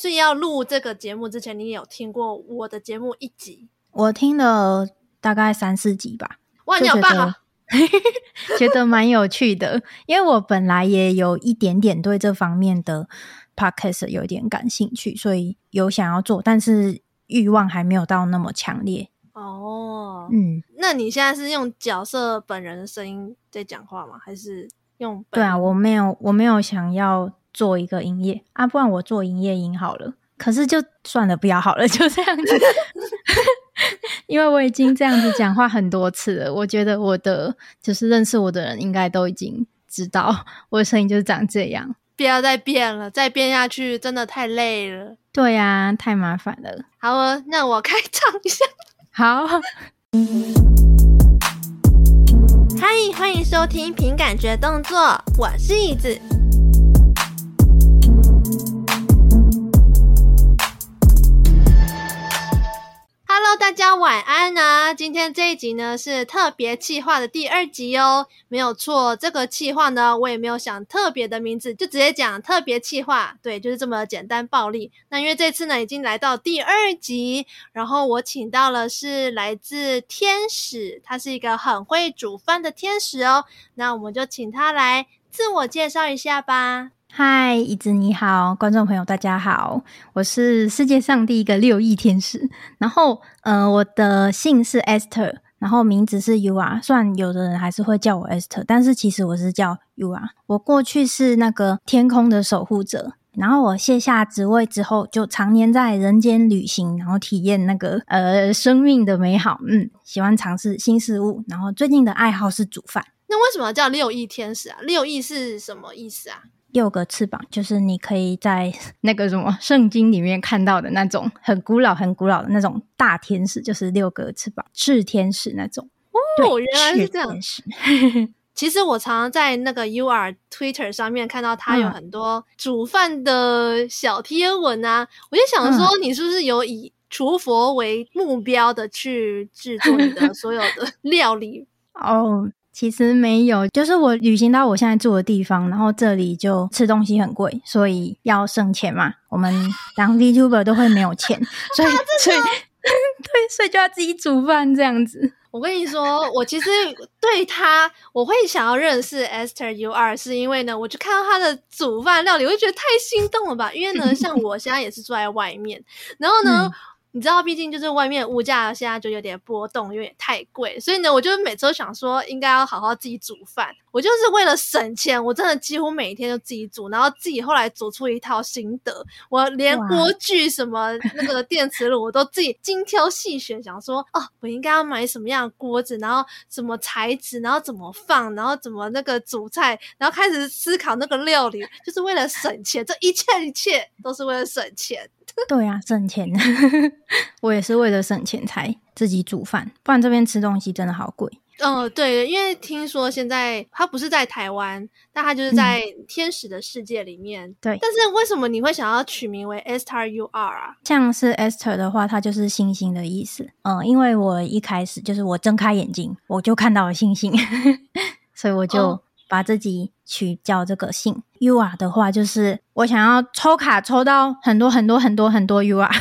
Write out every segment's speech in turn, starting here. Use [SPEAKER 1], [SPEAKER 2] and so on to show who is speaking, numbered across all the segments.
[SPEAKER 1] 所以要录这个节目之前，你也有听过我的节目一集？
[SPEAKER 2] 我听了大概三四集吧。
[SPEAKER 1] 哇，你好棒啊！
[SPEAKER 2] 觉得蛮有趣的，因为我本来也有一点点对这方面的 podcast 有点感兴趣，所以有想要做，但是欲望还没有到那么强烈。
[SPEAKER 1] 哦，嗯，那你现在是用角色本人的声音在讲话吗？还是用？
[SPEAKER 2] 对啊，我没有，我没有想要做一个营业啊，不然我做营业音好了。可是就算了，不要好了，就这样子。因为我已经这样子讲话很多次了，我觉得我的就是认识我的人应该都已经知道 我的声音就是长这样。
[SPEAKER 1] 不要再变了，再变下去真的太累了。
[SPEAKER 2] 对呀、啊，太麻烦了。
[SPEAKER 1] 好啊，那我开唱一下。
[SPEAKER 2] 好，
[SPEAKER 1] 嗨，欢迎收听凭感觉动作，我是椅子。Hello，大家晚安啊！今天这一集呢是特别企划的第二集哦，没有错，这个企划呢我也没有想特别的名字，就直接讲特别企划，对，就是这么简单暴力。那因为这次呢已经来到第二集，然后我请到了是来自天使，他是一个很会煮饭的天使哦，那我们就请他来自我介绍一下吧。
[SPEAKER 2] 嗨，椅子你好，观众朋友大家好，我是世界上第一个六翼天使。然后，呃，我的姓是 Esther，然后名字是 U R。虽然有的人还是会叫我 Esther，但是其实我是叫 U R。我过去是那个天空的守护者，然后我卸下职位之后，就常年在人间旅行，然后体验那个呃生命的美好。嗯，喜欢尝试新事物，然后最近的爱好是煮饭。
[SPEAKER 1] 那为什么叫六翼天使啊？六翼是什么意思啊？
[SPEAKER 2] 六个翅膀，就是你可以在 那个什么圣经里面看到的那种很古老、很古老的那种大天使，就是六个翅膀，炽天使那种。
[SPEAKER 1] 哦，原来是这样。其实我常常在那个 UR Twitter 上面看到他有很多煮饭的小贴文啊，嗯、我就想说，你是不是有以厨佛为目标的去制作你的 所有的料理？
[SPEAKER 2] 哦。其实没有，就是我旅行到我现在住的地方，然后这里就吃东西很贵，所以要省钱嘛。我们当 VTuber 都会没有钱，所以所以 对，所以就要自己煮饭这样子。
[SPEAKER 1] 我跟你说，我其实对他，我会想要认识 Esther UR，是因为呢，我就看到他的煮饭料理，我就觉得太心动了吧。因为呢，像我现在也是住在外面，然后呢。嗯你知道，毕竟就是外面物价现在就有点波动，有点太贵，所以呢，我就每周想说，应该要好好自己煮饭。我就是为了省钱，我真的几乎每一天都自己煮，然后自己后来煮出一套心得。我连锅具什么那个电磁炉，我都自己精挑细选，想说哦，我应该要买什么样的锅子，然后什么材质，然后怎么放，然后怎么那个煮菜，然后开始思考那个料理，就是为了省钱。这一切一切都是为了省钱。
[SPEAKER 2] 对啊，省钱。我也是为了省钱才自己煮饭，不然这边吃东西真的好贵。
[SPEAKER 1] 嗯、呃，对，因为听说现在他不是在台湾，但他就是在天使的世界里面。对、嗯，但是为什么你会想要取名为 Esther UR 啊？
[SPEAKER 2] 像是 Esther 的话，它就是星星的意思。嗯，因为我一开始就是我睁开眼睛，我就看到了星星，所以我就把自己取叫这个姓。UR 的话，就是我想要抽卡抽到很多很多很多很多 UR。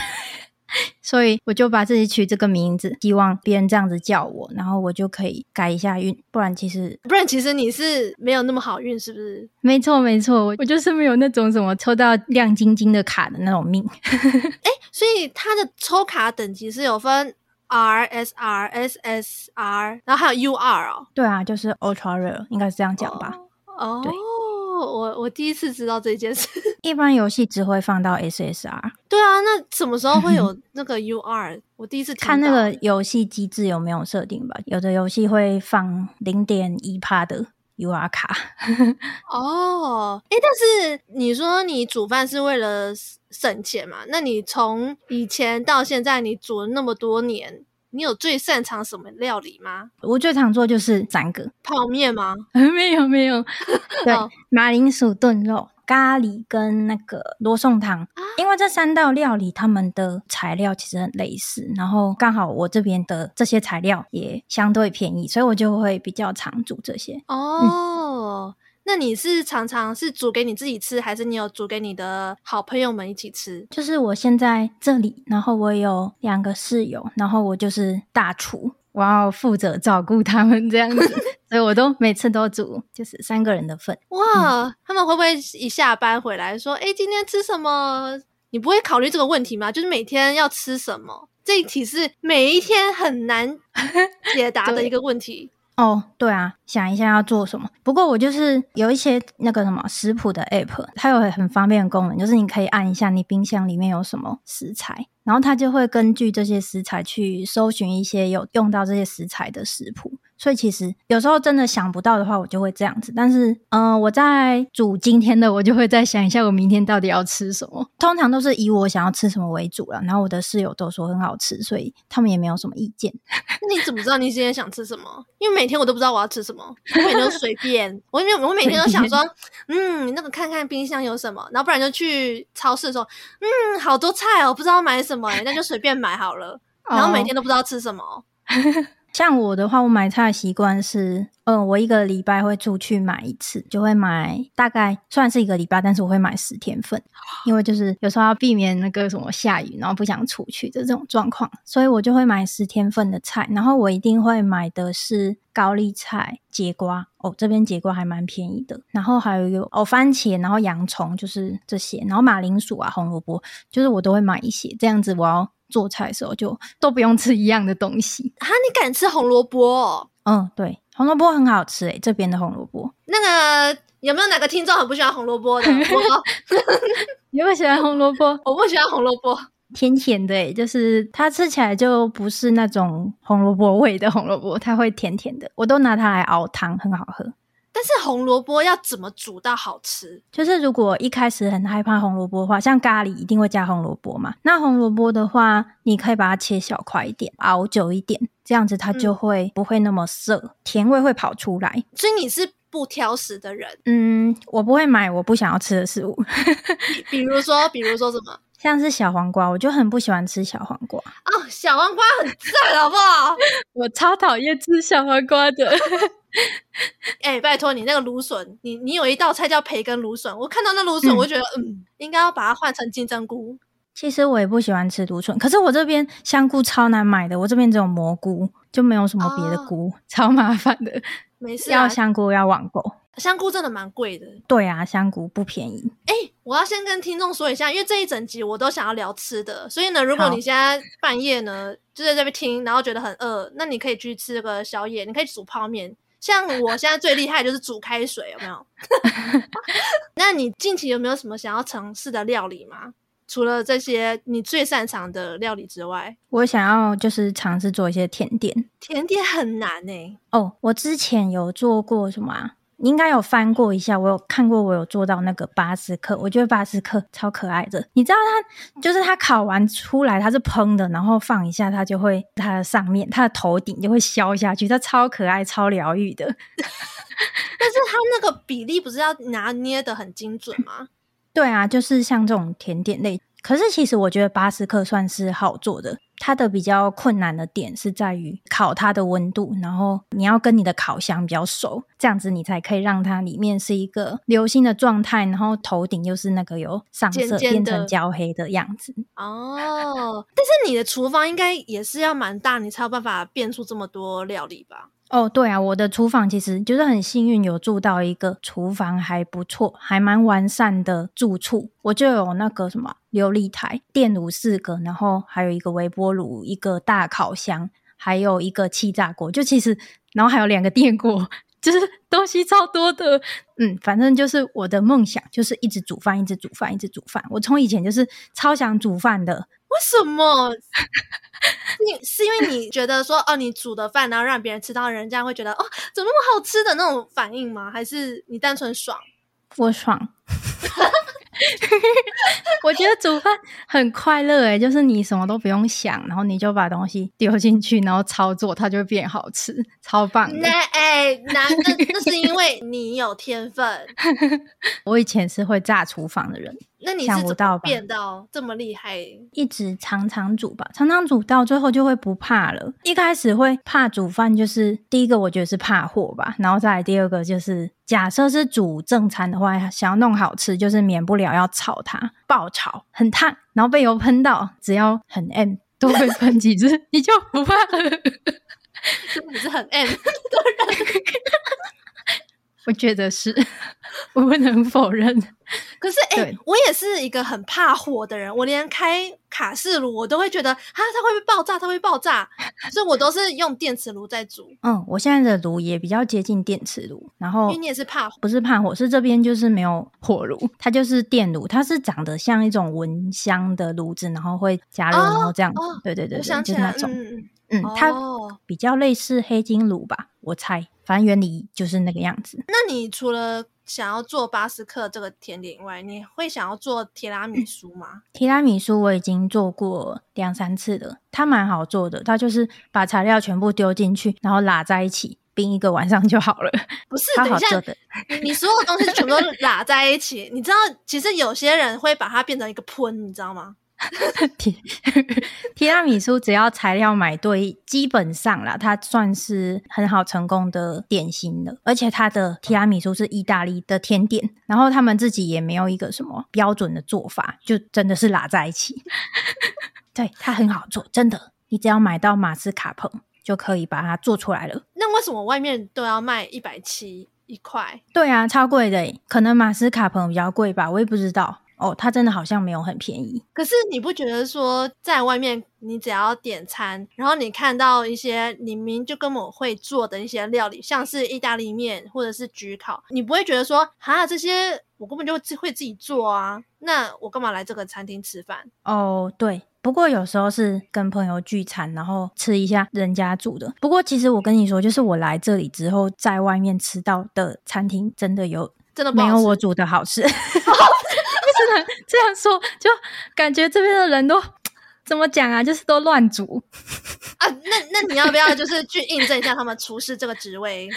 [SPEAKER 2] 所以我就把自己取这个名字，希望别人这样子叫我，然后我就可以改一下运。不然其实，
[SPEAKER 1] 不然其实你是没有那么好运，是不是？
[SPEAKER 2] 没错没错，我就是没有那种什么抽到亮晶晶的卡的那种命。哎、
[SPEAKER 1] 欸，所以它的抽卡等级是有分 R S R S S R，然后还有 U R 哦。
[SPEAKER 2] 对啊，就是 Ultra Rare，应该是这样讲吧？
[SPEAKER 1] 哦，对。我我第一次知道这件事。
[SPEAKER 2] 一般游戏只会放到 SSR。
[SPEAKER 1] 对啊，那什么时候会有 那个 UR？我第一次
[SPEAKER 2] 看那个游戏机制有没有设定吧。有的游戏会放零点一趴的 UR 卡。
[SPEAKER 1] 哦，哎，但是你说你煮饭是为了省钱嘛？那你从以前到现在，你煮了那么多年。你有最擅长什么料理吗？
[SPEAKER 2] 我最常做就是三个
[SPEAKER 1] 泡面吗？
[SPEAKER 2] 没 有没有，对，马铃薯炖肉、咖喱跟那个罗宋汤。啊、因为这三道料理，他们的材料其实很类似，然后刚好我这边的这些材料也相对便宜，所以我就会比较常煮这些。
[SPEAKER 1] 哦。嗯那你是常常是煮给你自己吃，还是你有煮给你的好朋友们一起吃？
[SPEAKER 2] 就是我现在这里，然后我有两个室友，然后我就是大厨，我要负责照顾他们这样子，所以我都每次都煮就是三个人的份。
[SPEAKER 1] 哇，嗯、他们会不会一下班回来说：“哎，今天吃什么？”你不会考虑这个问题吗？就是每天要吃什么？这一题是每一天很难解答的一个问题。
[SPEAKER 2] 哦，对啊，想一下要做什么。不过我就是有一些那个什么食谱的 app，它有很方便的功能，就是你可以按一下你冰箱里面有什么食材，然后它就会根据这些食材去搜寻一些有用到这些食材的食谱。所以其实有时候真的想不到的话，我就会这样子。但是，嗯、呃，我在煮今天的，我就会再想一下，我明天到底要吃什么。通常都是以我想要吃什么为主了。然后我的室友都说很好吃，所以他们也没有什么意见。
[SPEAKER 1] 那你怎么知道你今天想吃什么？因为每天我都不知道我要吃什么，我每天都随便。我每我每天都想说，嗯，那个看看冰箱有什么，然后不然就去超市的时候，嗯，好多菜哦，不知道买什么，欸，那就随便买好了。然后每天都不知道吃什么。
[SPEAKER 2] 像我的话，我买菜的习惯是，嗯、我一个礼拜会出去买一次，就会买大概算是一个礼拜，但是我会买十天份，因为就是有时候要避免那个什么下雨，然后不想出去的这种状况，所以我就会买十天份的菜，然后我一定会买的是高丽菜、节瓜，哦，这边节瓜还蛮便宜的，然后还有有哦番茄，然后洋葱，就是这些，然后马铃薯啊、红萝卜，就是我都会买一些，这样子我要。做菜的时候就都不用吃一样的东西
[SPEAKER 1] 哈，你敢吃红萝卜哦？
[SPEAKER 2] 嗯，对，红萝卜很好吃诶，这边的红萝卜。
[SPEAKER 1] 那个有没有哪个听众很不喜欢红萝卜的？
[SPEAKER 2] 有没有喜欢红萝卜？
[SPEAKER 1] 我不喜欢红萝卜，
[SPEAKER 2] 甜甜的诶，就是它吃起来就不是那种红萝卜味的红萝卜，它会甜甜的。我都拿它来熬汤，很好喝。
[SPEAKER 1] 但是红萝卜要怎么煮到好吃？
[SPEAKER 2] 就是如果一开始很害怕红萝卜的话，像咖喱一定会加红萝卜嘛。那红萝卜的话，你可以把它切小块一点，熬久一点，这样子它就会不会那么涩，嗯、甜味会跑出来。
[SPEAKER 1] 所以你是不挑食的人？
[SPEAKER 2] 嗯，我不会买我不想要吃的食物。
[SPEAKER 1] 比如说，比如说什么？
[SPEAKER 2] 像是小黄瓜，我就很不喜欢吃小黄瓜。
[SPEAKER 1] 哦，小黄瓜很赞，好不好？
[SPEAKER 2] 我超讨厌吃小黄瓜的。
[SPEAKER 1] 哎、欸，拜托你那个芦笋，你你有一道菜叫培根芦笋，我看到那芦笋，我就觉得嗯，嗯，应该要把它换成金针菇。
[SPEAKER 2] 其实我也不喜欢吃芦笋，可是我这边香菇超难买的，我这边只有蘑菇，就没有什么别的菇，哦、超麻烦的。
[SPEAKER 1] 没事、啊，
[SPEAKER 2] 要香菇要网购，
[SPEAKER 1] 香菇真的蛮贵的。
[SPEAKER 2] 对啊，香菇不便宜。
[SPEAKER 1] 哎、欸，我要先跟听众说一下，因为这一整集我都想要聊吃的，所以呢，如果你现在半夜呢就在这边听，然后觉得很饿，那你可以去吃这个宵夜，你可以煮泡面。像我现在最厉害就是煮开水，有没有？那你近期有没有什么想要尝试的料理吗？除了这些你最擅长的料理之外，
[SPEAKER 2] 我想要就是尝试做一些甜点。
[SPEAKER 1] 甜点很难诶、欸。
[SPEAKER 2] 哦，我之前有做过什么啊？你应该有翻过一下，我有看过，我有做到那个巴斯克，我觉得巴斯克超可爱的。你知道它就是它烤完出来它是蓬的，然后放一下它就会它的上面它的头顶就会消下去，它超可爱超疗愈的。
[SPEAKER 1] 但是它那个比例不是要拿捏的很精准吗？
[SPEAKER 2] 对啊，就是像这种甜点类。可是其实我觉得巴斯克算是好做的，它的比较困难的点是在于烤它的温度，然后你要跟你的烤箱比较熟，这样子你才可以让它里面是一个流心的状态，然后头顶又是那个有上色变成焦黑的样子。
[SPEAKER 1] 哦，但是你的厨房应该也是要蛮大，你才有办法变出这么多料理吧？
[SPEAKER 2] 哦，对啊，我的厨房其实就是很幸运，有住到一个厨房还不错、还蛮完善的住处。我就有那个什么琉璃台、电炉四个，然后还有一个微波炉、一个大烤箱，还有一个气炸锅。就其实，然后还有两个电锅，就是东西超多的。嗯，反正就是我的梦想，就是一直煮饭，一直煮饭，一直煮饭。我从以前就是超想煮饭的。
[SPEAKER 1] 为什么？你是因为你觉得说哦，你煮的饭，然后让别人吃到，人家会觉得哦，怎么那么好吃的那种反应吗？还是你单纯爽？
[SPEAKER 2] 我爽。我觉得煮饭很快乐诶，就是你什么都不用想，然后你就把东西丢进去，然后操作，它就会变好吃，超棒。
[SPEAKER 1] 那哎，那那那是因为你有天分。
[SPEAKER 2] 我以前是会炸厨房的人。
[SPEAKER 1] 那你
[SPEAKER 2] 想不到吧？
[SPEAKER 1] 变到这么厉害，
[SPEAKER 2] 一直常常煮吧，常常煮到最后就会不怕了。一开始会怕煮饭，就是第一个我觉得是怕火吧，然后再来第二个就是假设是煮正餐的话，想要弄好吃，就是免不了要炒它，爆炒很烫，然后被油喷到，只要很 M 都会喷几次，你就不怕了。
[SPEAKER 1] 是不是很 M 的人？
[SPEAKER 2] 我觉得是，我不能否认。
[SPEAKER 1] 可是，哎、欸，我也是一个很怕火的人。我连开卡式炉，我都会觉得，啊，它会不会爆炸？它会爆炸，所以我都是用电磁炉在煮。
[SPEAKER 2] 嗯，我现在的炉也比较接近电磁炉。然后，
[SPEAKER 1] 因为你也是怕火，
[SPEAKER 2] 不是怕火，是这边就是没有火炉，它就是电炉，它是长得像一种蚊香的炉子，然后会加热，哦、然后这样子。哦、对对对，就是那种。嗯嗯，它比较类似黑金炉吧，我猜，反正原理就是那个样子。
[SPEAKER 1] 那你除了想要做巴斯克这个甜点以外，你会想要做提拉米苏吗？
[SPEAKER 2] 嗯、提拉米苏我已经做过两三次了，它蛮好做的，它就是把材料全部丢进去，然后拉在一起，冰一个晚上就好了。
[SPEAKER 1] 不是，好好做的。你你所有东西全部都拉在一起，你知道，其实有些人会把它变成一个喷，你知道吗？
[SPEAKER 2] 提提拉米苏只要材料买对，基本上啦，它算是很好成功的点心了。而且它的提拉米苏是意大利的甜点，然后他们自己也没有一个什么标准的做法，就真的是拉在一起。对，它很好做，真的，你只要买到马斯卡彭就可以把它做出来了。
[SPEAKER 1] 那为什么外面都要卖一百七一块？
[SPEAKER 2] 对啊，超贵的，可能马斯卡彭比较贵吧，我也不知道。哦，它真的好像没有很便宜。
[SPEAKER 1] 可是你不觉得说，在外面你只要点餐，然后你看到一些你明明就根本会做的一些料理，像是意大利面或者是焗烤，你不会觉得说，哈，这些我根本就会自己做啊？那我干嘛来这个餐厅吃饭？
[SPEAKER 2] 哦，对。不过有时候是跟朋友聚餐，然后吃一下人家煮的。不过其实我跟你说，就是我来这里之后，在外面吃到的餐厅，真的有
[SPEAKER 1] 真的
[SPEAKER 2] 没有我煮的好吃。真的这样说，就感觉这边的人都 怎么讲啊？就是都乱煮
[SPEAKER 1] 啊！那那你要不要就是去印证一下他们厨师这个职位？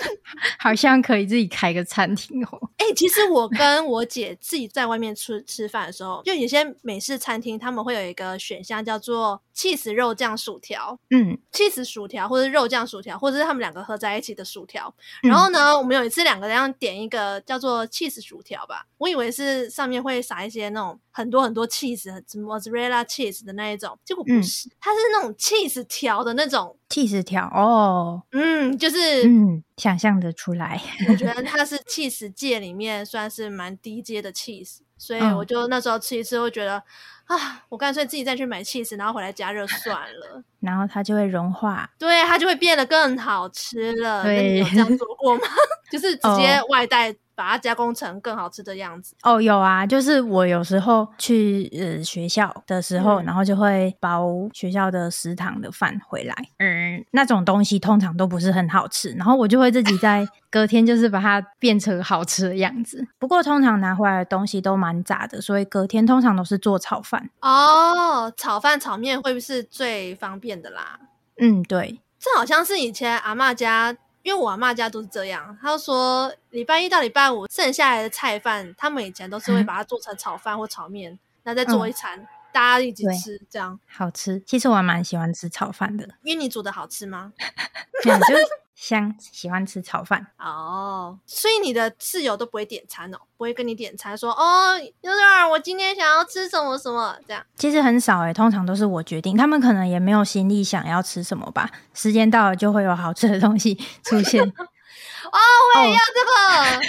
[SPEAKER 2] 好像可以自己开个餐厅哦。
[SPEAKER 1] 哎、欸，其实我跟我姐自己在外面吃吃饭的时候，就有些美式餐厅他们会有一个选项叫做起司肉酱薯条。嗯，起司薯条或者肉酱薯条，或者是他们两个合在一起的薯条。然后呢，嗯、我们有一次两个人点一个叫做起司薯条吧，我以为是上面会撒一些那种很多很多起司，什么 mozzarella cheese 的那一种，结果不是，嗯、它是那种起司条的那种。
[SPEAKER 2] 起司条哦，
[SPEAKER 1] 嗯，就是
[SPEAKER 2] 嗯，想象的出来。
[SPEAKER 1] 我觉得 它是起司界里面算是蛮低阶的起司，所以我就那时候吃一次，会觉得、嗯、啊，我干脆自己再去买 cheese，，然后回来加热算了。
[SPEAKER 2] 然后它就会融化，
[SPEAKER 1] 对，它就会变得更好吃了。对，你有这样做过吗？就是直接外带。把它加工成更好吃的样子
[SPEAKER 2] 哦，有啊，就是我有时候去呃学校的时候，嗯、然后就会包学校的食堂的饭回来，嗯，那种东西通常都不是很好吃，然后我就会自己在 隔天就是把它变成好吃的样子。不过通常拿回来的东西都蛮杂的，所以隔天通常都是做炒饭
[SPEAKER 1] 哦，炒饭炒面会不会是最方便的啦？
[SPEAKER 2] 嗯，对，
[SPEAKER 1] 这好像是以前阿嬷家。因为我阿妈家都是这样，她说礼拜一到礼拜五剩下来的菜饭，他们以前都是会把它做成炒饭或炒面，然后再做一餐，嗯、大家一起吃，这样
[SPEAKER 2] 好吃。其实我还蛮喜欢吃炒饭的，
[SPEAKER 1] 因为你煮的好吃吗？
[SPEAKER 2] 嗯，就香，喜欢吃炒饭
[SPEAKER 1] 哦。所以你的室友都不会点餐哦，不会跟你点餐说哦，有点我今天想要吃什么什么这样。
[SPEAKER 2] 其实很少诶，通常都是我决定，他们可能也没有心力想要吃什么吧。时间到了就会有好吃的东西出现。
[SPEAKER 1] 哦，我也要这个，哦、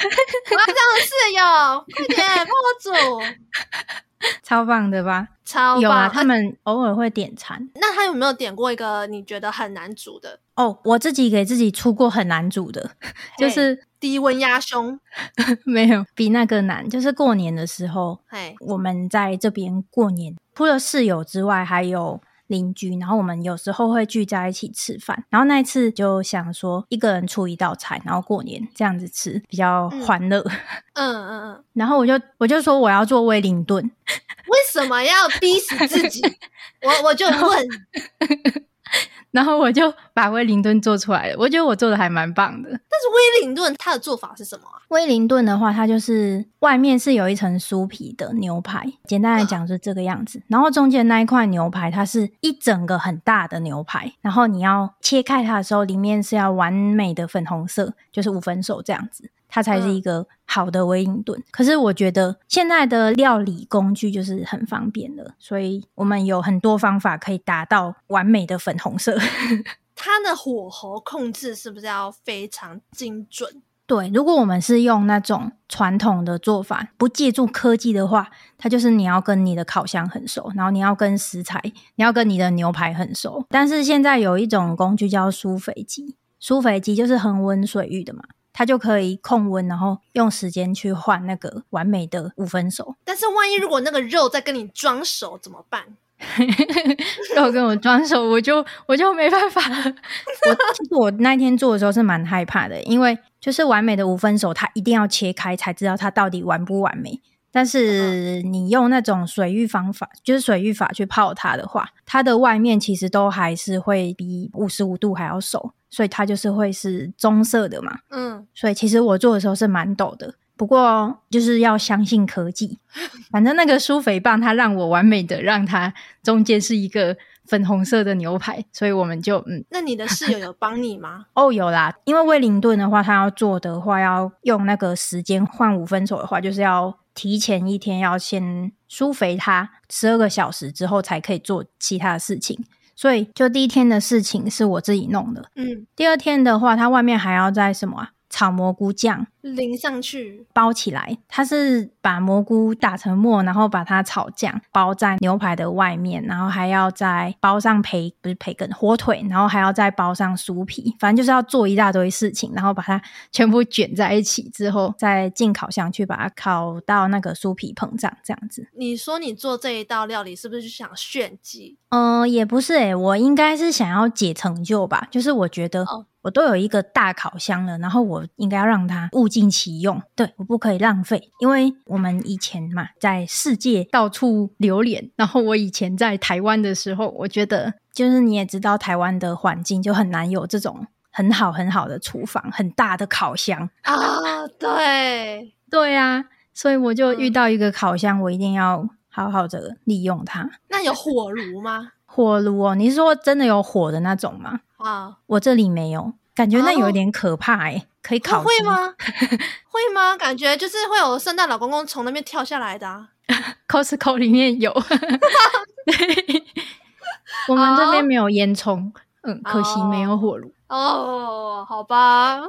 [SPEAKER 1] 我要这样的室友，快点帮我煮。
[SPEAKER 2] 超棒的吧？
[SPEAKER 1] 超棒！
[SPEAKER 2] 有啊，他们偶尔会点餐。
[SPEAKER 1] 那他有没有点过一个你觉得很难煮的？
[SPEAKER 2] 哦，我自己给自己出过很难煮的，就是
[SPEAKER 1] 低温压胸。
[SPEAKER 2] 没有比那个难，就是过年的时候，
[SPEAKER 1] 嘿
[SPEAKER 2] 我们在这边过年，除了室友之外，还有。邻居，然后我们有时候会聚在一起吃饭，然后那一次就想说一个人出一道菜，然后过年这样子吃比较欢乐。
[SPEAKER 1] 嗯嗯嗯，
[SPEAKER 2] 然后我就我就说我要做威灵顿，
[SPEAKER 1] 为什么要逼死自己？我我就问，
[SPEAKER 2] 然后我就把威灵顿做出来了。我觉得我做的还蛮棒的。但
[SPEAKER 1] 是威灵顿它的做法是什么啊？
[SPEAKER 2] 威灵顿的话，它就是外面是有一层酥皮的牛排，简单来讲是这个样子。然后中间那一块牛排，它是一整个很大的牛排。然后你要切开它的时候，里面是要完美的粉红色，就是五分熟这样子。它才是一个好的威灵顿。嗯。可是我觉得现在的料理工具就是很方便了，所以我们有很多方法可以达到完美的粉红色。
[SPEAKER 1] 它的火候控制是不是要非常精准？
[SPEAKER 2] 对，如果我们是用那种传统的做法，不借助科技的话，它就是你要跟你的烤箱很熟，然后你要跟食材，你要跟你的牛排很熟。但是现在有一种工具叫舒肥机，舒肥机就是恒温水域的嘛。它就可以控温，然后用时间去换那个完美的五分熟。
[SPEAKER 1] 但是万一如果那个肉在跟你装熟怎么办？
[SPEAKER 2] 肉跟我装熟，我就我就没办法了。我其实我那天做的时候是蛮害怕的，因为就是完美的五分熟，它一定要切开才知道它到底完不完美。但是你用那种水浴方法，就是水浴法去泡它的话，它的外面其实都还是会比五十五度还要熟。所以它就是会是棕色的嘛，嗯，所以其实我做的时候是蛮抖的，不过就是要相信科技，反正那个舒肥棒它让我完美的让它中间是一个粉红色的牛排，所以我们就嗯。
[SPEAKER 1] 那你的室友有帮你吗？
[SPEAKER 2] 哦，有啦，因为威灵顿的话，他要做的话要用那个时间换五分熟的话，就是要提前一天要先舒肥它十二个小时之后才可以做其他的事情。所以，就第一天的事情是我自己弄的。嗯，第二天的话，它外面还要在什么啊？炒蘑菇酱
[SPEAKER 1] 淋上去，
[SPEAKER 2] 包起来。它是把蘑菇打成沫，然后把它炒酱包在牛排的外面，然后还要再包上培不是培根火腿，然后还要再包上酥皮，反正就是要做一大堆事情，然后把它 全部卷在一起之后，再进烤箱去把它烤到那个酥皮膨胀这样子。
[SPEAKER 1] 你说你做这一道料理是不是就想炫技？
[SPEAKER 2] 嗯、呃，也不是诶、欸，我应该是想要解成就吧，就是我觉得。哦我都有一个大烤箱了，然后我应该要让它物尽其用，对，我不可以浪费，因为我们以前嘛，在世界到处流连，然后我以前在台湾的时候，我觉得就是你也知道，台湾的环境就很难有这种很好很好的厨房，很大的烤箱
[SPEAKER 1] 啊，对，
[SPEAKER 2] 对啊，所以我就遇到一个烤箱，我一定要好好的利用它。
[SPEAKER 1] 那有火炉吗？
[SPEAKER 2] 火炉哦，你是说真的有火的那种吗？啊，我这里没有，感觉那有点可怕哎、欸，oh, 可以考？
[SPEAKER 1] 会吗？会吗？感觉就是会有圣诞老公公从那边跳下来的、啊。
[SPEAKER 2] Costco 里面有，我们这边没有烟囱，嗯，可惜没有火炉。
[SPEAKER 1] 哦，oh, 好吧。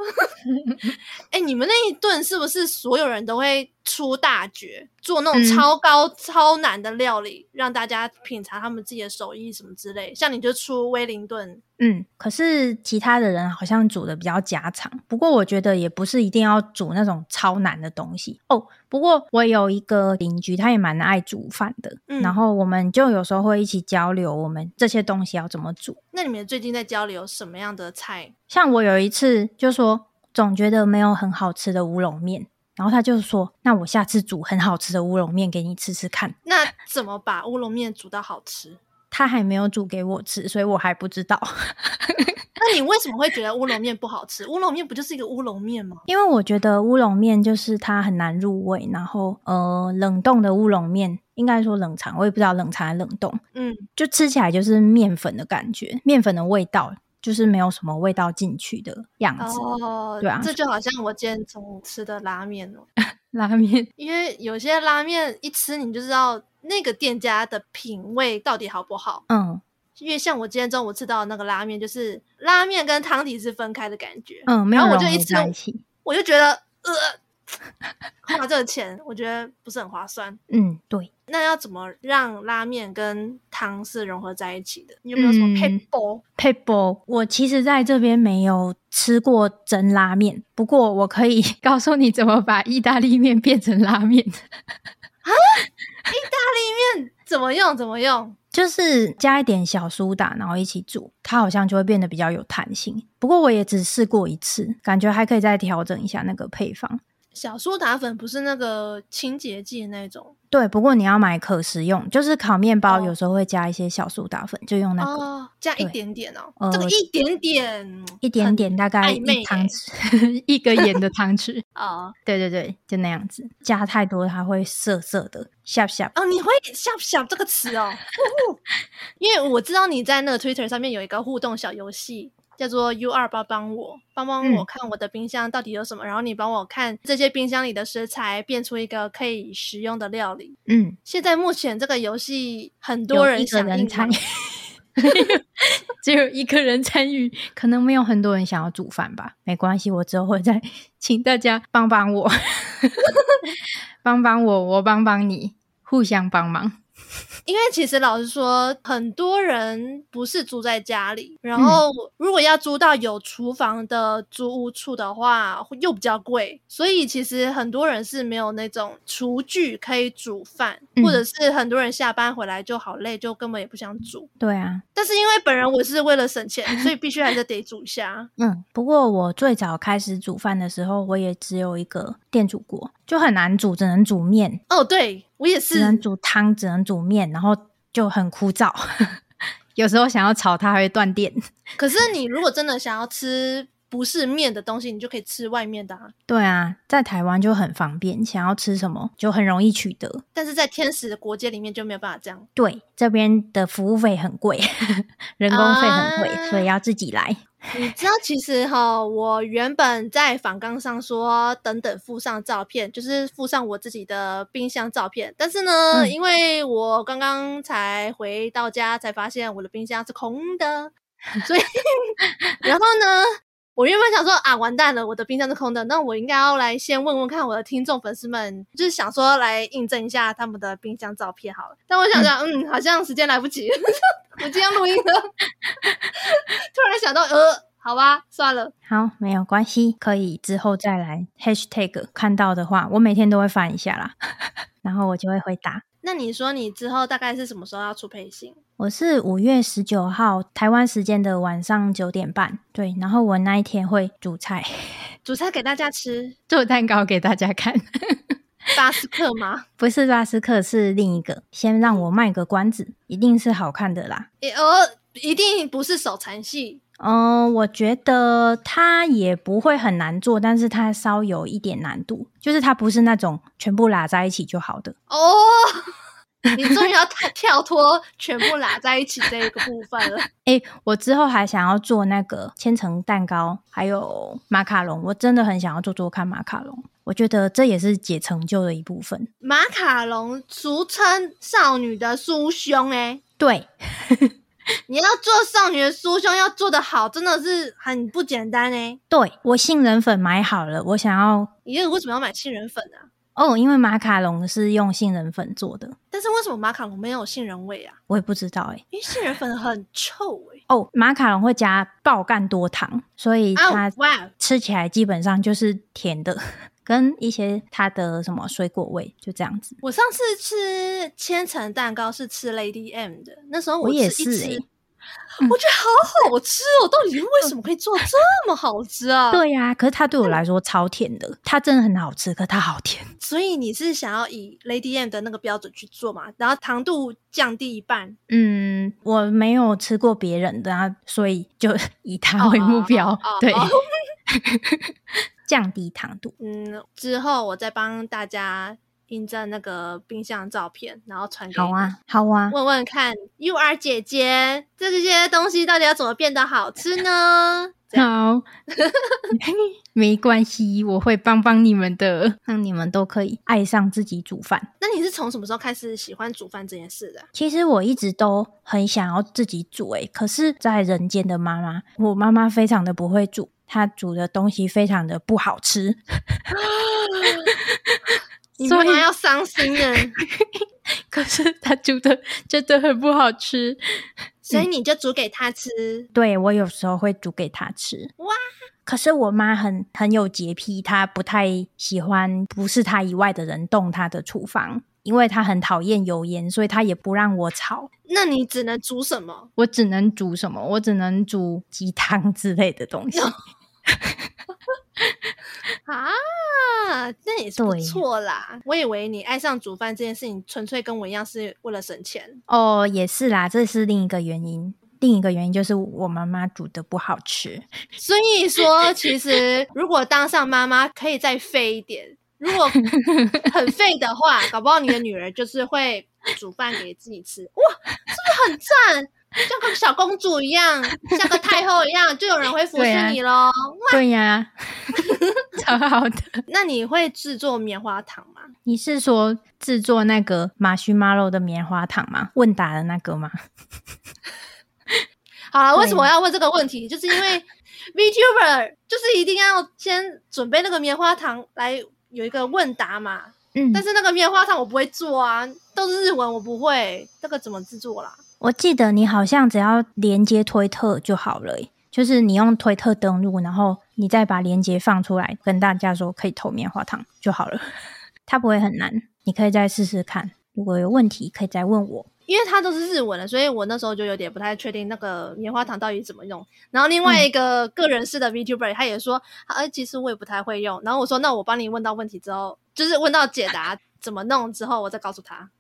[SPEAKER 1] 哎、欸，你们那一顿是不是所有人都会出大绝，做那种超高、嗯、超难的料理，让大家品尝他们自己的手艺什么之类？像你就出威灵顿。
[SPEAKER 2] 嗯，可是其他的人好像煮的比较家常。不过我觉得也不是一定要煮那种超难的东西哦。不过我有一个邻居，他也蛮爱煮饭的。嗯，然后我们就有时候会一起交流，我们这些东西要怎么煮。
[SPEAKER 1] 那你们最近在交流什么样的菜？
[SPEAKER 2] 像我有一次就说，总觉得没有很好吃的乌龙面，然后他就说，那我下次煮很好吃的乌龙面给你吃吃看。
[SPEAKER 1] 那怎么把乌龙面煮到好吃？
[SPEAKER 2] 他还没有煮给我吃，所以我还不知道。
[SPEAKER 1] 那你为什么会觉得乌龙面不好吃？乌龙面不就是一个乌龙面吗？
[SPEAKER 2] 因为我觉得乌龙面就是它很难入味，然后呃，冷冻的乌龙面应该说冷藏，我也不知道冷藏还是冷冻，嗯，就吃起来就是面粉的感觉，面粉的味道就是没有什么味道进去的样子。哦，对啊，
[SPEAKER 1] 这就好像我今天中午吃的拉面哦，
[SPEAKER 2] 拉面，
[SPEAKER 1] 因为有些拉面一吃你就知道。那个店家的品味到底好不好？嗯，因为像我今天中午吃到的那个拉面，就是拉面跟汤底是分开的感觉。嗯，没有然后我就一吃，我就觉得呃，花这个钱，我觉得不是很划算。
[SPEAKER 2] 嗯，对。
[SPEAKER 1] 那要怎么让拉面跟汤是融合在一起的？你有没有什么撇步？
[SPEAKER 2] 撇步，我其实在这边没有吃过真拉面，不过我可以 告诉你怎么把意大利面变成拉面。
[SPEAKER 1] 啊？意大利面怎么用？怎么用？
[SPEAKER 2] 就是加一点小苏打，然后一起煮，它好像就会变得比较有弹性。不过我也只试过一次，感觉还可以再调整一下那个配方。
[SPEAKER 1] 小苏打粉不是那个清洁剂那种。
[SPEAKER 2] 对，不过你要买可食用，就是烤面包有时候会加一些小苏打粉，哦、就用那个、
[SPEAKER 1] 哦，加一点点哦，这个一点点，
[SPEAKER 2] 一点点大概一汤匙，一个盐的汤匙
[SPEAKER 1] 哦，
[SPEAKER 2] 对对对，就那样子，加太多它会涩涩的，下不下？
[SPEAKER 1] 哦，你会下不下这个词哦？因为我知道你在那个 Twitter 上面有一个互动小游戏。叫做 U 二帮帮我，帮帮我看我的冰箱到底有什么，嗯、然后你帮我看这些冰箱里的食材，变出一个可以食用的料理。
[SPEAKER 2] 嗯，
[SPEAKER 1] 现在目前这个游戏很多人想参与，
[SPEAKER 2] 只有一个人参与，可能没有很多人想要煮饭吧？没关系，我之后会再 请大家帮帮我，帮帮我，我帮帮你，互相帮忙。
[SPEAKER 1] 因为其实老实说，很多人不是住在家里，然后如果要租到有厨房的租屋处的话，又比较贵，所以其实很多人是没有那种厨具可以煮饭，嗯、或者是很多人下班回来就好累，就根本也不想煮。
[SPEAKER 2] 对啊，
[SPEAKER 1] 但是因为本人我是为了省钱，所以必须还是得煮一下。
[SPEAKER 2] 嗯，不过我最早开始煮饭的时候，我也只有一个电煮锅，就很难煮，只能煮面。
[SPEAKER 1] 哦，对。我也是，
[SPEAKER 2] 只能煮汤，只能煮面，然后就很枯燥。有时候想要炒，它还会断电。
[SPEAKER 1] 可是你如果真的想要吃不是面的东西，你就可以吃外面的啊。
[SPEAKER 2] 对啊，在台湾就很方便，想要吃什么就很容易取得。
[SPEAKER 1] 但是在天使的国界里面就没有办法这样。
[SPEAKER 2] 对，这边的服务费很贵，人工费很贵，啊、所以要自己来。
[SPEAKER 1] 你知道，其实哈，我原本在访纲上说等等附上照片，就是附上我自己的冰箱照片。但是呢，嗯、因为我刚刚才回到家，才发现我的冰箱是空的，所以，然后呢，我原本想说啊，完蛋了，我的冰箱是空的，那我应该要来先问问看我的听众粉丝们，就是想说来印证一下他们的冰箱照片好了。但我想想，嗯，嗯，好像时间来不及。我今天录音了，突然想到，呃，好吧，算了，
[SPEAKER 2] 好，没有关系，可以之后再来 hashtag 看到的话，我每天都会翻一下啦，然后我就会回答。
[SPEAKER 1] 那你说你之后大概是什么时候要出配信？
[SPEAKER 2] 我是五月十九号台湾时间的晚上九点半，对，然后我那一天会煮菜，
[SPEAKER 1] 煮菜给大家吃，
[SPEAKER 2] 做蛋糕给大家看。
[SPEAKER 1] 巴斯克吗？
[SPEAKER 2] 不是巴斯克，是另一个。先让我卖个关子，一定是好看的啦。
[SPEAKER 1] 哦，一定不是手残戏。
[SPEAKER 2] 嗯、呃，我觉得它也不会很难做，但是它稍有一点难度，就是它不是那种全部拉在一起就好的。
[SPEAKER 1] 哦，你终于 要跳脱全部拉在一起这一个部分了。
[SPEAKER 2] 哎、欸，我之后还想要做那个千层蛋糕，还有马卡龙，我真的很想要做做看马卡龙。我觉得这也是解成就的一部分。
[SPEAKER 1] 马卡龙俗称少女的酥胸，哎，对，你要做少女的酥胸，要做的好，真的是很不简单哎。
[SPEAKER 2] 对，我杏仁粉买好了，我想要。
[SPEAKER 1] 你为什么要买杏仁粉啊？
[SPEAKER 2] 哦，因为马卡龙是用杏仁粉做的。
[SPEAKER 1] 但是为什么马卡龙没有杏仁味啊？
[SPEAKER 2] 我也不知道哎，
[SPEAKER 1] 因为杏仁粉很臭哎。
[SPEAKER 2] 哦，马卡龙会加爆干多糖，所以它吃起来基本上就是甜的。跟一些它的什么水果味，就这样子。
[SPEAKER 1] 我上次吃千层蛋糕是吃 Lady M 的，那时候我，
[SPEAKER 2] 也是
[SPEAKER 1] 我觉得好好吃哦！嗯、到底为什么可以做这么好吃啊？
[SPEAKER 2] 对呀、啊，可是它对我来说超甜的，它真的很好吃，可它好甜。
[SPEAKER 1] 所以你是想要以 Lady M 的那个标准去做嘛？然后糖度降低一半？
[SPEAKER 2] 嗯，我没有吃过别人的啊，所以就以它为目标。对。降低糖度。
[SPEAKER 1] 嗯，之后我再帮大家印证那个冰箱照片，然后传给你。
[SPEAKER 2] 好啊，好啊。
[SPEAKER 1] 问问看，UR 姐姐，这些东西到底要怎么变得好吃呢？
[SPEAKER 2] 好，没关系，我会帮帮你们的，让你们都可以爱上自己煮饭。
[SPEAKER 1] 那你是从什么时候开始喜欢煮饭这件事的？
[SPEAKER 2] 其实我一直都很想要自己煮，诶，可是，在人间的妈妈，我妈妈非常的不会煮。他煮的东西非常的不好吃，
[SPEAKER 1] 你妈妈要伤心了。
[SPEAKER 2] 可是他煮的真的很不好吃，
[SPEAKER 1] 所以你就煮给他吃。
[SPEAKER 2] 嗯、对，我有时候会煮给他吃。哇！可是我妈很很有洁癖，她不太喜欢不是她以外的人动她的厨房，因为她很讨厌油烟，所以她也不让我炒。
[SPEAKER 1] 那你只能煮什么？
[SPEAKER 2] 我只能煮什么？我只能煮鸡汤之类的东西。
[SPEAKER 1] 啊，那也是不错啦。我以为你爱上煮饭这件事情，纯粹跟我一样是为了省钱。
[SPEAKER 2] 哦，也是啦，这是另一个原因。另一个原因就是我妈妈煮的不好吃。
[SPEAKER 1] 所以说，其实如果当上妈妈，可以再废一点。如果很废的话，搞不好你的女儿就是会煮饭给自己吃。哇，是不是很赞？像个小公主一样，像个太后一样，就有人会服侍你喽。
[SPEAKER 2] 对呀，超好的。
[SPEAKER 1] 那你会制作棉花糖吗？
[SPEAKER 2] 你是说制作那个马须马肉的棉花糖吗？问答的那个吗？
[SPEAKER 1] 好了，为什么要问这个问题？就是因为 VTuber 就是一定要先准备那个棉花糖来有一个问答嘛。嗯，但是那个棉花糖我不会做啊，都是日文，我不会，这个怎么制作啦？
[SPEAKER 2] 我记得你好像只要连接推特就好了，就是你用推特登录，然后你再把连接放出来，跟大家说可以投棉花糖就好了，它不会很难，你可以再试试看。如果有问题可以再问我，
[SPEAKER 1] 因为它都是日文的，所以我那时候就有点不太确定那个棉花糖到底怎么用。然后另外一个个人式的 VTuber 他也说，哎，其实我也不太会用。然后我说，那我帮你问到问题之后，就是问到解答怎么弄之后，我再告诉他。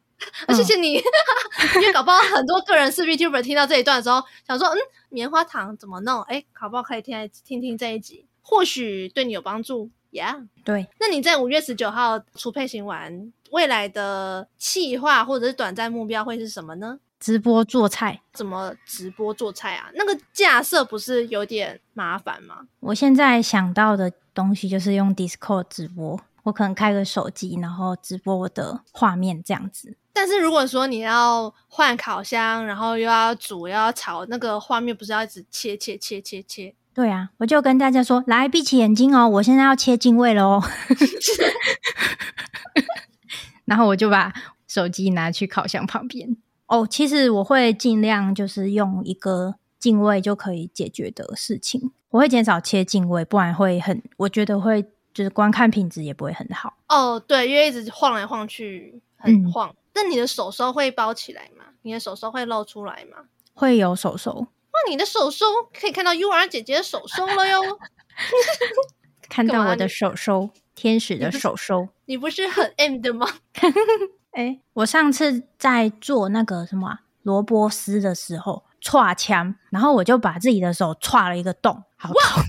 [SPEAKER 1] 啊、谢谢你，因为搞不好很多个人是 VTuber 听到这一段的时候，想说，嗯，棉花糖怎么弄？哎，搞不好可以听听听这一集，或许对你有帮助。Yeah，
[SPEAKER 2] 对。
[SPEAKER 1] 那你在五月十九号初配型完，未来的企划或者是短暂目标会是什么呢？
[SPEAKER 2] 直播做菜？
[SPEAKER 1] 怎么直播做菜啊？那个架设不是有点麻烦吗？
[SPEAKER 2] 我现在想到的东西就是用 Discord 直播，我可能开个手机，然后直播我的画面这样子。
[SPEAKER 1] 但是如果说你要换烤箱，然后又要煮又要炒，那个画面不是要一直切切切切切？
[SPEAKER 2] 对啊，我就跟大家说，来闭起眼睛哦，我现在要切进位了哦。然后我就把手机拿去烤箱旁边。哦，其实我会尽量就是用一个进位就可以解决的事情，我会减少切进位，不然会很，我觉得会就是观看品质也不会很好。
[SPEAKER 1] 哦，对，因为一直晃来晃去，很晃。嗯那你的手手会包起来吗？你的手手会露出来吗？
[SPEAKER 2] 会有手手。
[SPEAKER 1] 那你的手手可以看到 UR 姐姐的手手了哟。
[SPEAKER 2] 看到我的手手，天使的手手。
[SPEAKER 1] 你不是很 M 的吗？
[SPEAKER 2] 哎、欸，我上次在做那个什么萝卜丝的时候，戳枪，然后我就把自己的手戳了一个洞，好痛。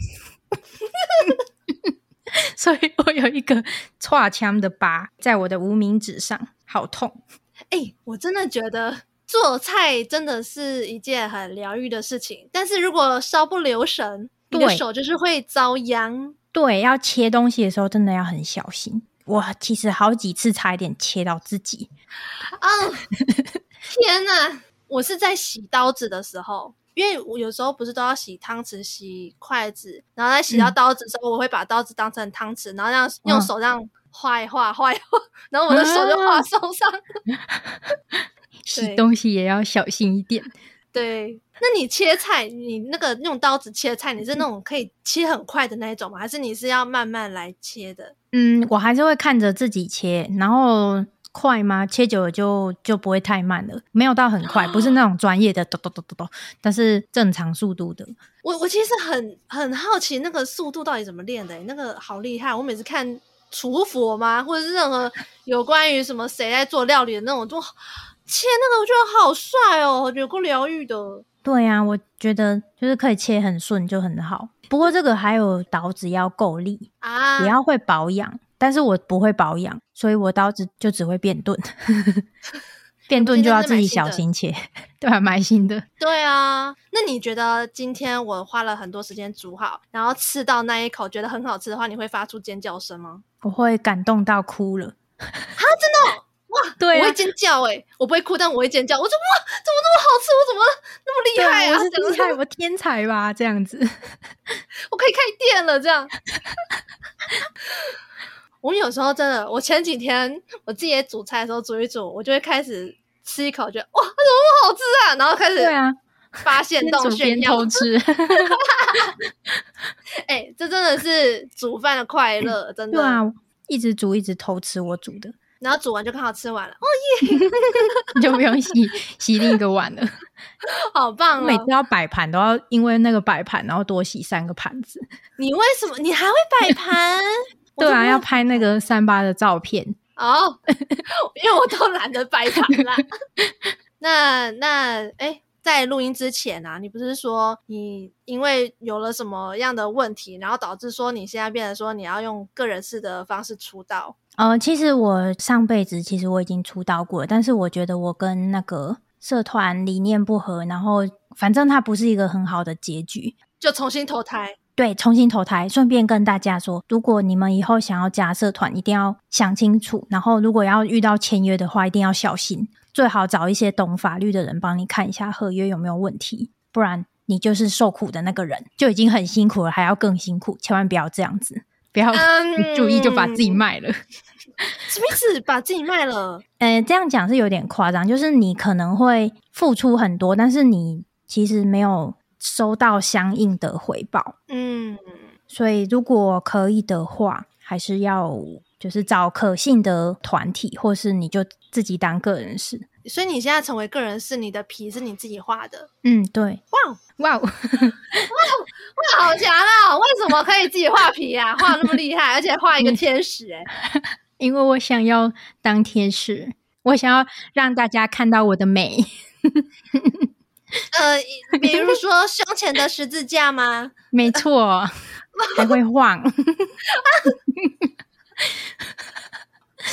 [SPEAKER 2] 所以我有一个戳枪的疤在我的无名指上。好痛！
[SPEAKER 1] 哎、欸，我真的觉得做菜真的是一件很疗愈的事情。但是如果稍不留神，你的手就是会遭殃。
[SPEAKER 2] 对，要切东西的时候真的要很小心。我其实好几次差一点切到自己。
[SPEAKER 1] 啊、哦！天哪！我是在洗刀子的时候，因为我有时候不是都要洗汤匙、洗筷子，然后在洗到刀子的时候，嗯、我会把刀子当成汤匙，然后让用手这样。画一画，画一画，然后我的手就画受伤。
[SPEAKER 2] 洗东西也要小心一点。
[SPEAKER 1] 对，那你切菜，你那个用刀子切菜，你是那种可以切很快的那一种吗？还是你是要慢慢来切的？
[SPEAKER 2] 嗯，我还是会看着自己切，然后快吗？切久了就就不会太慢了，没有到很快，不是那种专业的咚咚咚咚咚，但是正常速度的。
[SPEAKER 1] 我我其实很很好奇，那个速度到底怎么练的？那个好厉害！我每次看。厨佛吗？或者是任何有关于什么谁在做料理的那种，都切那个，我觉得好帅哦，我觉得够疗愈的。
[SPEAKER 2] 对呀、啊，我觉得就是可以切很顺就很好。不过这个还有刀子要够力啊，也要会保养。但是我不会保养，所以我刀子就只会变钝。变钝就要自己小心切，对啊，买新的。
[SPEAKER 1] 对啊，那你觉得今天我花了很多时间煮好，然后吃到那一口觉得很好吃的话，你会发出尖叫声吗？
[SPEAKER 2] 我会感动到哭了。
[SPEAKER 1] 啊，真的、哦？哇，对、啊，我会尖叫哎，我不会哭，但我会尖叫。我说哇，怎么那么好吃？我怎么那么厉害啊？
[SPEAKER 2] 我是厉害，我天才吧？这样子，
[SPEAKER 1] 我可以开店了。这样，我有时候真的，我前几天我自己也煮菜的时候煮一煮，我就会开始。吃一口，觉得哇，怎么那么好吃啊？然后开始对啊，发现洞炫耀
[SPEAKER 2] 偷吃。
[SPEAKER 1] 哎、欸，这真的是煮饭的快乐，真的。
[SPEAKER 2] 对啊，一直煮，一直偷吃我煮的。
[SPEAKER 1] 然后煮完就刚好吃完了，哦 耶，
[SPEAKER 2] 你就不用洗洗另一个碗了，
[SPEAKER 1] 好棒哦！
[SPEAKER 2] 每次要摆盘都要因为那个摆盘，然后多洗三个盘子。
[SPEAKER 1] 你为什么你还会摆盘？
[SPEAKER 2] 对啊，要拍那个三八的照片
[SPEAKER 1] 哦，因为我都懒得摆盘啦。那那哎。在录音之前啊，你不是说你因为有了什么样的问题，然后导致说你现在变成说你要用个人式的方式出道？
[SPEAKER 2] 呃，其实我上辈子其实我已经出道过了，但是我觉得我跟那个社团理念不合，然后反正它不是一个很好的结局，
[SPEAKER 1] 就重新投胎。
[SPEAKER 2] 对，重新投胎。顺便跟大家说，如果你们以后想要加社团，一定要想清楚，然后如果要遇到签约的话，一定要小心。最好找一些懂法律的人帮你看一下合约有没有问题，不然你就是受苦的那个人，就已经很辛苦了，还要更辛苦，千万不要这样子，不要一 注意就把自己卖了。
[SPEAKER 1] 嗯、什么意思？把自己卖了？
[SPEAKER 2] 呃，这样讲是有点夸张，就是你可能会付出很多，但是你其实没有收到相应的回报。嗯，所以如果可以的话，还是要。就是找可信的团体，或是你就自己当个人式。
[SPEAKER 1] 所以你现在成为个人是，你的皮是你自己画的。
[SPEAKER 2] 嗯，对。
[SPEAKER 1] 哇哇哇哇，好强啊！为什么可以自己画皮啊？画那么厉害，而且画一个天使
[SPEAKER 2] 哎、因为我想要当天使，我想要让大家看到我的美。
[SPEAKER 1] 呃，比如说胸前的十字架吗？
[SPEAKER 2] 没错，还会晃。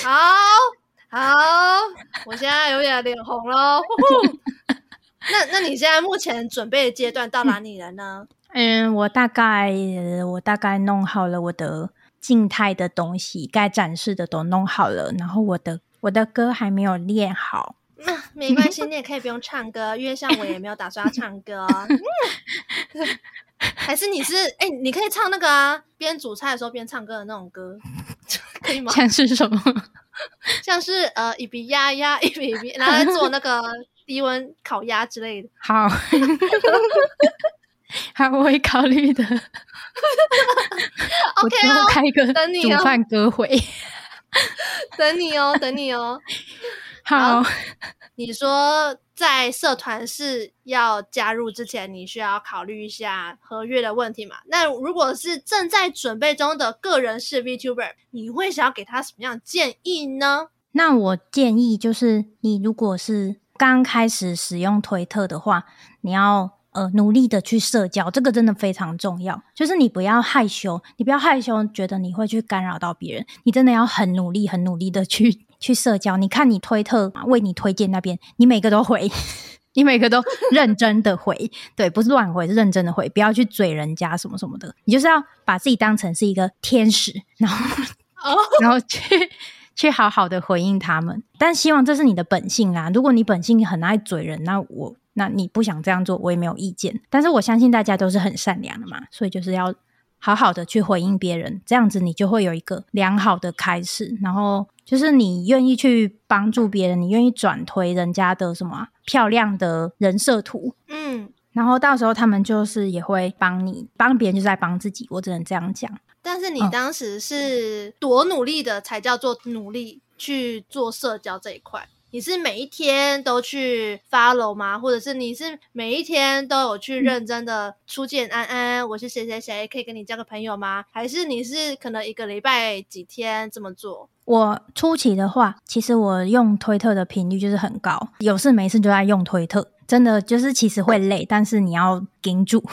[SPEAKER 1] 好好，我现在有点脸红喽。那那你现在目前准备的阶段到哪里了呢？
[SPEAKER 2] 嗯，我大概我大概弄好了我的静态的东西，该展示的都弄好了，然后我的我的歌还没有练好。
[SPEAKER 1] 那、啊、没关系，你也可以不用唱歌，因为像我也没有打算要唱歌。嗯、还是你是哎、欸，你可以唱那个啊，边煮菜的时候边唱歌的那种歌。可以吗？
[SPEAKER 2] 像是什么？
[SPEAKER 1] 像是呃，一笔鸭鸭，一笔一笔，然后来做那个低温烤鸭之类的。
[SPEAKER 2] 好，还会考虑的。
[SPEAKER 1] OK，哦
[SPEAKER 2] 开一个煮饭歌会，
[SPEAKER 1] 等你哦，等你哦。
[SPEAKER 2] 好，
[SPEAKER 1] 你说。在社团是要加入之前，你需要考虑一下合约的问题嘛？那如果是正在准备中的个人式 VTuber，你会想要给他什么样的建议呢？
[SPEAKER 2] 那我建议就是，你如果是刚开始使用推特的话，你要呃努力的去社交，这个真的非常重要。就是你不要害羞，你不要害羞，觉得你会去干扰到别人，你真的要很努力、很努力的去。去社交，你看你推特为你推荐那边，你每个都回，你每个都认真的回，对，不是乱回，是认真的回，不要去嘴人家什么什么的，你就是要把自己当成是一个天使，然后，然后去去好好的回应他们。但希望这是你的本性啊，如果你本性很爱嘴人，那我那你不想这样做，我也没有意见。但是我相信大家都是很善良的嘛，所以就是要好好的去回应别人，这样子你就会有一个良好的开始，然后。就是你愿意去帮助别人，你愿意转推人家的什么漂亮的人设图，嗯，然后到时候他们就是也会帮你，帮别人就是在帮自己，我只能这样讲。
[SPEAKER 1] 但是你当时是多努力的才叫做努力去做社交这一块？你是每一天都去 follow 吗？或者是你是每一天都有去认真的初见安安，我是谁谁谁，可以跟你交个朋友吗？还是你是可能一个礼拜几天这么做？
[SPEAKER 2] 我初期的话，其实我用推特的频率就是很高，有事没事就在用推特，真的就是其实会累，但是你要顶住。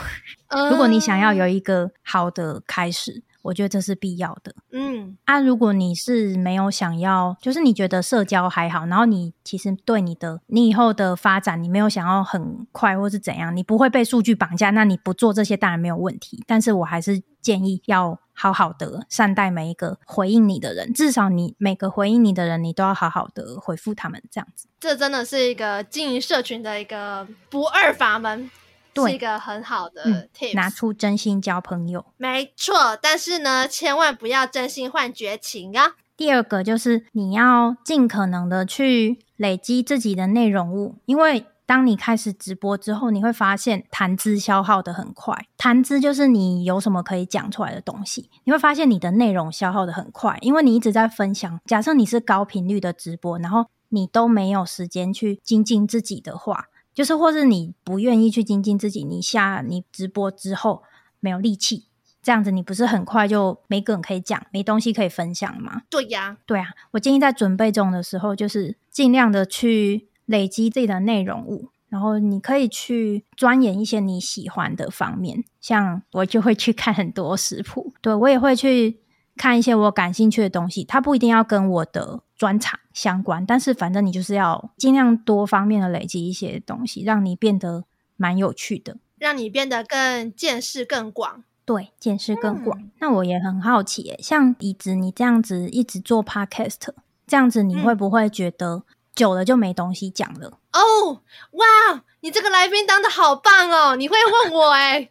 [SPEAKER 2] 如果你想要有一个好的开始。我觉得这是必要的。嗯，啊，如果你是没有想要，就是你觉得社交还好，然后你其实对你的你以后的发展，你没有想要很快或是怎样，你不会被数据绑架，那你不做这些当然没有问题。但是我还是建议要好好的善待每一个回应你的人，至少你每个回应你的人，你都要好好的回复他们，这样子。
[SPEAKER 1] 这真的是一个经营社群的一个不二法门。对，是一个很好的 tips，
[SPEAKER 2] 嗯，拿出真心交朋友，
[SPEAKER 1] 没错。但是呢，千万不要真心换绝情啊。
[SPEAKER 2] 第二个就是你要尽可能的去累积自己的内容物，因为当你开始直播之后，你会发现谈资消耗的很快。谈资就是你有什么可以讲出来的东西，你会发现你的内容消耗的很快，因为你一直在分享。假设你是高频率的直播，然后你都没有时间去精进自己的话，就是或是你不愿意去精进自己，你下你直播之后没有力气，这样子你不是很快就没梗可以讲，没东西可以分享吗？
[SPEAKER 1] 对呀，
[SPEAKER 2] 对啊。我建议在准备中的时候，就是尽量的去。累积自己的内容物，然后你可以去钻研一些你喜欢的方面，像我就会去看很多食谱，对，我也会去看一些我感兴趣的东西，它不一定要跟我的专长相关，但是反正你就是要尽量多方面的累积一些东西，让你变得蛮有趣的，
[SPEAKER 1] 让你变得更见识更广，
[SPEAKER 2] 对，见识更广。嗯、那我也很好奇，像椅子你这样子一直做 podcast，这样子你会不会觉得、嗯？久了就没东西讲了
[SPEAKER 1] 哦！Oh, 哇，你这个来宾当的好棒哦！你会问我哎，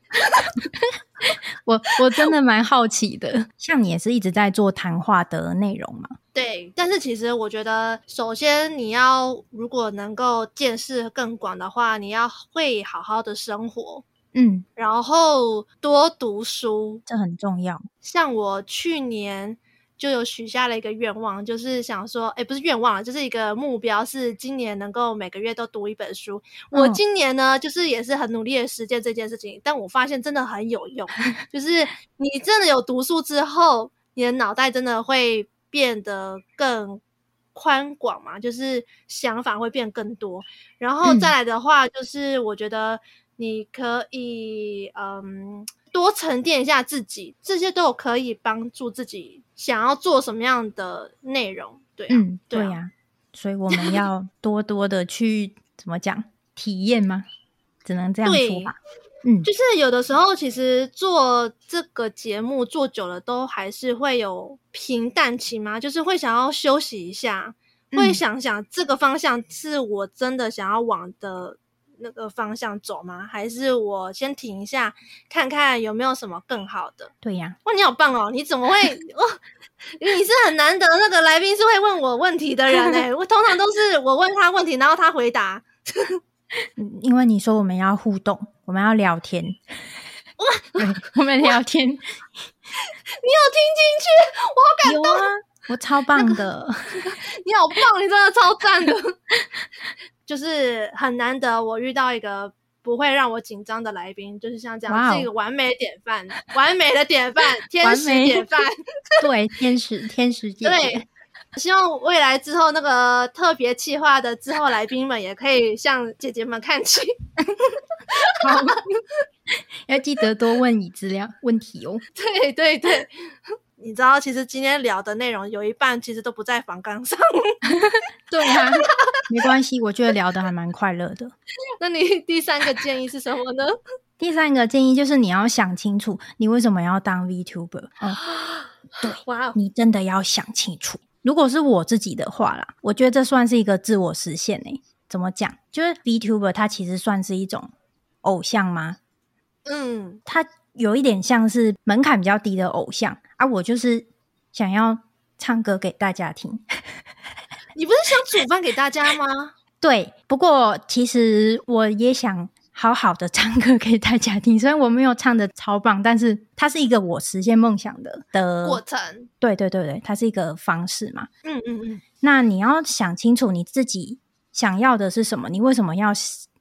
[SPEAKER 2] 我我真的蛮好奇的。像你也是一直在做谈话的内容嘛？
[SPEAKER 1] 对，但是其实我觉得，首先你要如果能够见识更广的话，你要会好好的生活，
[SPEAKER 2] 嗯，
[SPEAKER 1] 然后多读书，
[SPEAKER 2] 这很重要。
[SPEAKER 1] 像我去年。就有许下了一个愿望，就是想说，哎，不是愿望，就是一个目标，是今年能够每个月都读一本书。嗯、我今年呢，就是也是很努力的实践这件事情，但我发现真的很有用。就是你真的有读书之后，你的脑袋真的会变得更宽广嘛，就是想法会变更多。然后再来的话，就是我觉得你可以嗯，嗯多沉淀一下自己，这些都有可以帮助自己。想要做什么样的内容？对、啊，
[SPEAKER 2] 嗯，对呀、啊，所以我们要多多的去怎么讲体验吗？只能这样说吧。嗯，
[SPEAKER 1] 就是有的时候，其实做这个节目做久了，都还是会有平淡期嘛，就是会想要休息一下，嗯、会想想这个方向是我真的想要往的。那个方向走吗？还是我先停一下，看看有没有什么更好的？
[SPEAKER 2] 对呀，
[SPEAKER 1] 哇，你好棒哦！你怎么会？哦，你是很难得那个来宾是会问我问题的人哎，我通常都是我问他问题，然后他回答。
[SPEAKER 2] 因为你说我们要互动，我们要聊天，哇，我们聊天，你
[SPEAKER 1] 有听进去？我好感动
[SPEAKER 2] 啊！我超棒的，那个，
[SPEAKER 1] 你好棒，你真的超赞的。就是很难得，我遇到一个不会让我紧张的来宾，就是像这样，wow, 是一个完美典范，完美的典范，天使典范，
[SPEAKER 2] 对，天使，天使姐姐。对，
[SPEAKER 1] 希望未来之后那个特别企划的之后来宾们也可以向姐姐们看齐。
[SPEAKER 2] 好，要记得多问你资料问题哦。
[SPEAKER 1] 对对对。你知道，其实今天聊的内容有一半其实都不在房纲上。
[SPEAKER 2] 对啊，没关系，我觉得聊的还蛮快乐的。
[SPEAKER 1] 那你第三个建议是什么呢？
[SPEAKER 2] 第三个建议就是你要想清楚，你为什么要当 VTuber？哦，对，哇，你真的要想清楚。如果是我自己的话啦，我觉得这算是一个自我实现诶。怎么讲？就是 VTuber 它其实算是一种偶像吗？
[SPEAKER 1] 嗯，
[SPEAKER 2] 它有一点像是门槛比较低的偶像。啊，我就是想要唱歌给大家听。
[SPEAKER 1] 你不是想煮饭给大家吗？
[SPEAKER 2] 对，不过其实我也想好好的唱歌给大家听。虽然我没有唱的超棒，但是它是一个我实现梦想的的
[SPEAKER 1] 过程。
[SPEAKER 2] 对对对对，它是一个方式嘛。
[SPEAKER 1] 嗯嗯嗯。
[SPEAKER 2] 那你要想清楚你自己想要的是什么？你为什么要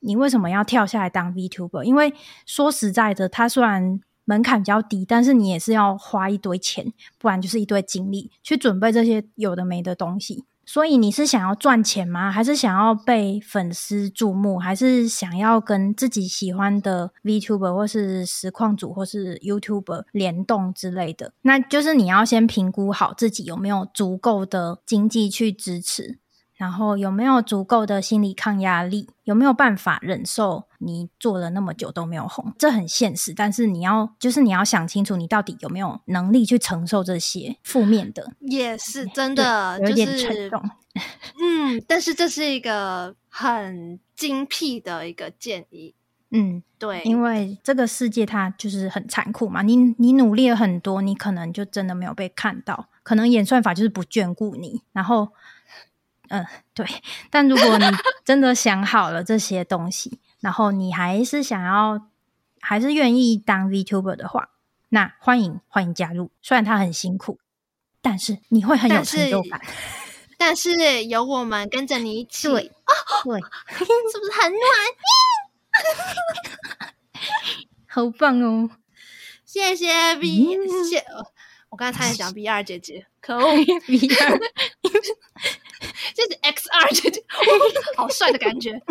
[SPEAKER 2] 你为什么要跳下来当 VTuber？因为说实在的，它虽然门槛比较低，但是你也是要花一堆钱，不然就是一堆精力去准备这些有的没的东西。所以你是想要赚钱吗？还是想要被粉丝注目？还是想要跟自己喜欢的 VTuber 或是实况组或是 YouTuber 联动之类的？那就是你要先评估好自己有没有足够的经济去支持。然后有没有足够的心理抗压力？有没有办法忍受你做了那么久都没有红？这很现实，但是你要就是你要想清楚，你到底有没有能力去承受这些负面的？
[SPEAKER 1] 也是真的，
[SPEAKER 2] 有点沉重。
[SPEAKER 1] 嗯，但是这是一个很精辟的一个建议。
[SPEAKER 2] 嗯，
[SPEAKER 1] 对，
[SPEAKER 2] 因为这个世界它就是很残酷嘛。你你努力了很多，你可能就真的没有被看到，可能演算法就是不眷顾你，然后。嗯，对。但如果你真的想好了这些东西，然后你还是想要，还是愿意当 VTuber 的话，那欢迎欢迎加入。虽然他很辛苦，但是你会很有成就感。
[SPEAKER 1] 但是，有我们跟着你一起，
[SPEAKER 2] 对，对，
[SPEAKER 1] 是不是很暖？
[SPEAKER 2] 好棒哦！
[SPEAKER 1] 谢谢 B，、嗯、谢谢。我刚才差点讲 B 二姐姐，可恶 B 二，这是 X 二姐姐，好帅的感觉。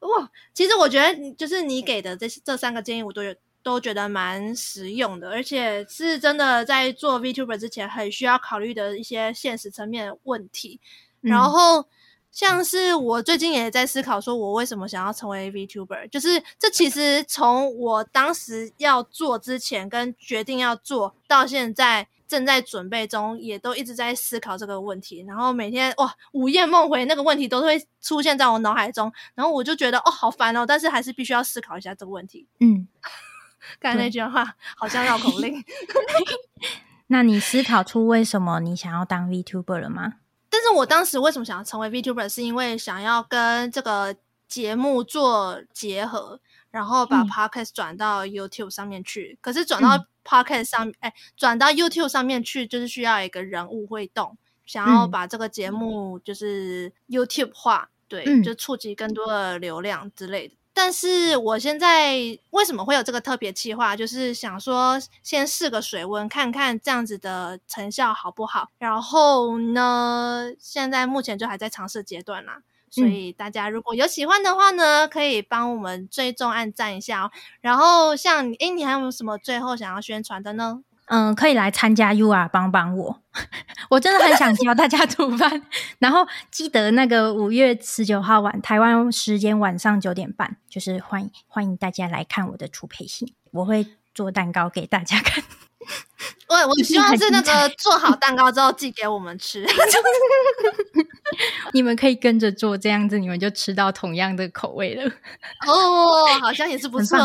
[SPEAKER 1] 哇，其实我觉得，就是你给的这这三个建议，我都有都觉得蛮实用的，而且是真的在做 VTuber 之前很需要考虑的一些现实层面的问题。嗯、然后，像是我最近也在思考，说我为什么想要成为 VTuber，就是这其实从我当时要做之前，跟决定要做到现在。正在准备中，也都一直在思考这个问题，然后每天哇午夜梦回，那个问题都会出现在我脑海中，然后我就觉得哦好烦哦，但是还是必须要思考一下这个问题。嗯，刚才那句话好像绕口令。
[SPEAKER 2] 那你思考出为什么你想要当 VTuber 了吗？
[SPEAKER 1] 但是我当时为什么想要成为 VTuber，是因为想要跟这个节目做结合，然后把 Podcast 转到 YouTube 上面去。嗯、可是转到 Podcast 上，哎，转到 YouTube 上面去，就是需要一个人物会动，想要把这个节目就是 YouTube 化，对，嗯、就触及更多的流量之类的。但是我现在为什么会有这个特别计划？就是想说先试个水温，看看这样子的成效好不好。然后呢，现在目前就还在尝试阶段啦。所以大家如果有喜欢的话呢，可以帮我们追踪按赞一下哦。然后像诶，你还有什么最后想要宣传的呢？
[SPEAKER 2] 嗯，可以来参加 UR 帮帮我，我真的很想教大家煮饭。然后记得那个五月十九号晚台湾时间晚上九点半，就是欢迎欢迎大家来看我的初配信，我会做蛋糕给大家看。
[SPEAKER 1] 我我希望是那个做好蛋糕之后寄给我们吃，
[SPEAKER 2] 你们可以跟着做，这样子你们就吃到同样的口味了。
[SPEAKER 1] 哦，好像也是不错，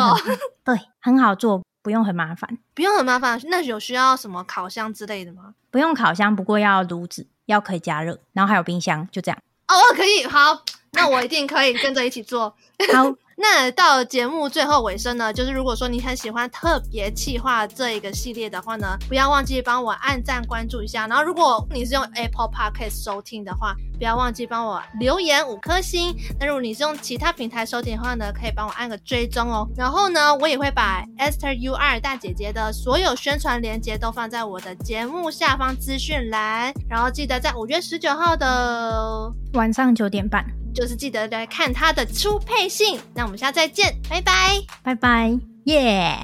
[SPEAKER 2] 对，很好做，不用很麻烦，
[SPEAKER 1] 不用很麻烦。那有需要什么烤箱之类的吗？
[SPEAKER 2] 不用烤箱，不过要炉子，要可以加热，然后还有冰箱，就这样。
[SPEAKER 1] 哦，可以，好，那我一定可以跟着一起做。
[SPEAKER 2] 好。
[SPEAKER 1] 那到节目最后尾声呢，就是如果说你很喜欢特别企划这一个系列的话呢，不要忘记帮我按赞关注一下。然后如果你是用 Apple Podcast 收听的话，不要忘记帮我留言五颗星。那如果你是用其他平台收听的话呢，可以帮我按个追踪哦。然后呢，我也会把 Esther UR 大姐姐的所有宣传链接都放在我的节目下方资讯栏。然后记得在五月十九号的
[SPEAKER 2] 晚上九点半。
[SPEAKER 1] 就是记得来看她的初配信，那我们我们下次再见，拜拜，
[SPEAKER 2] 拜拜，耶。